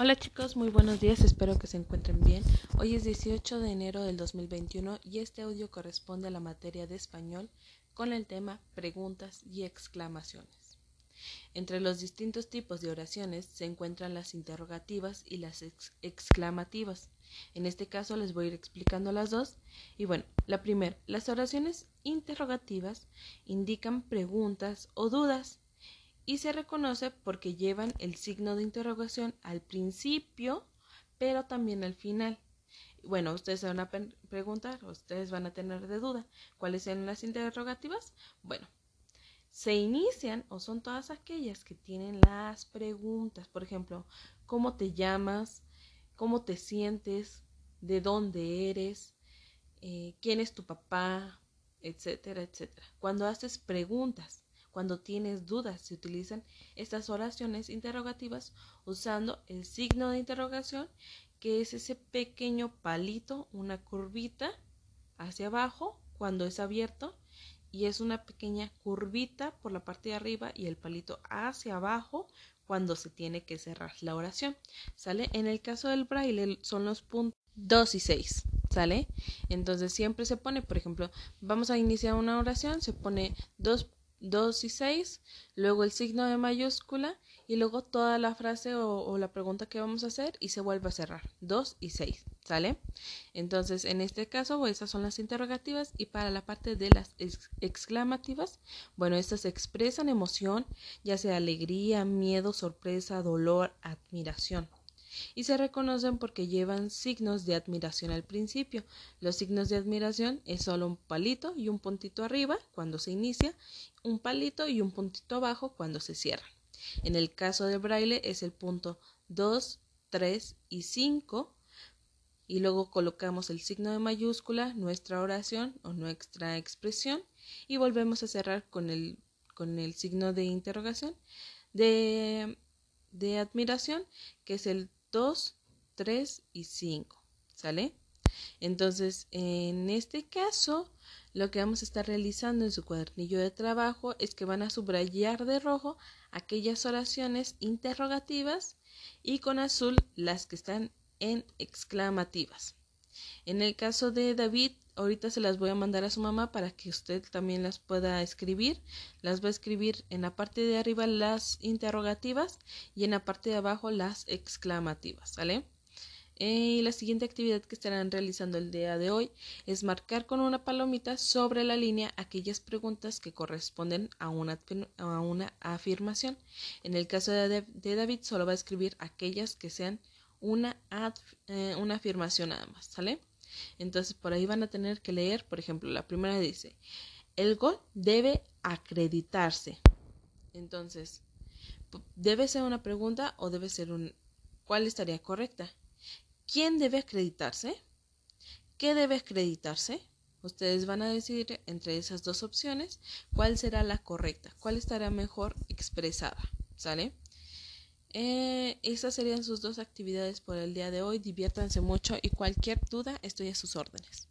Hola chicos, muy buenos días, espero que se encuentren bien. Hoy es 18 de enero del 2021 y este audio corresponde a la materia de español con el tema preguntas y exclamaciones. Entre los distintos tipos de oraciones se encuentran las interrogativas y las exclamativas. En este caso les voy a ir explicando las dos. Y bueno, la primera, las oraciones interrogativas indican preguntas o dudas y se reconoce porque llevan el signo de interrogación al principio, pero también al final. Bueno, ustedes se van a preguntar, ustedes van a tener de duda, ¿cuáles son las interrogativas? Bueno, se inician o son todas aquellas que tienen las preguntas, por ejemplo, ¿cómo te llamas? ¿Cómo te sientes? ¿De dónde eres? Eh, ¿Quién es tu papá? Etcétera, etcétera. Cuando haces preguntas cuando tienes dudas, se utilizan estas oraciones interrogativas usando el signo de interrogación, que es ese pequeño palito, una curvita hacia abajo cuando es abierto y es una pequeña curvita por la parte de arriba y el palito hacia abajo cuando se tiene que cerrar la oración. ¿Sale? En el caso del braille son los puntos 2 y 6. ¿Sale? Entonces siempre se pone, por ejemplo, vamos a iniciar una oración, se pone dos 2 y 6, luego el signo de mayúscula y luego toda la frase o, la pregunta que vamos a hacer y se vuelve a cerrar. 2 y 6, ¿sale? Entonces, en este caso, esas son las interrogativas y para la parte de las exclamativas, bueno, estas expresan emoción, ya sea alegría, miedo, sorpresa, dolor, admiración y se reconocen porque llevan signos de admiración al principio. Los signos de admiración es solo un palito y un puntito arriba cuando se inicia, un palito y un puntito abajo cuando se cierra. En el caso de braille es el punto 2, 3 y 5 y luego colocamos el signo de mayúscula, nuestra oración o nuestra expresión y volvemos a cerrar con el, con el signo de interrogación de, de admiración que es el 2, 3 y 5. ¿Sale? Entonces, en este caso, lo que vamos a estar realizando en su cuadernillo de trabajo es que van a subrayar de rojo aquellas oraciones interrogativas y con azul las que están en exclamativas. En el caso de David, ahorita se las voy a mandar a su mamá para que usted también las pueda escribir. Las va a escribir en la parte de arriba las interrogativas y en la parte de abajo las exclamativas, ¿vale? Y la siguiente actividad que estarán realizando el día de hoy es marcar con una palomita sobre la línea aquellas preguntas que corresponden a una, a una afirmación. En el caso de, David, solo va a escribir aquellas que sean una, eh, una afirmación nada más, ¿sale? Entonces por ahí van a tener que leer, por ejemplo, la primera dice, el gol debe acreditarse. Entonces, ¿debe ser una pregunta o debe ser un... ¿Cuál estaría correcta? ¿Quién debe acreditarse? ¿Qué debe acreditarse? Ustedes van a decidir entre esas dos opciones cuál será la correcta, cuál estará mejor expresada, ¿sale? Eh, esas serían sus dos actividades por el día de hoy. Diviértanse mucho y cualquier duda estoy a sus órdenes.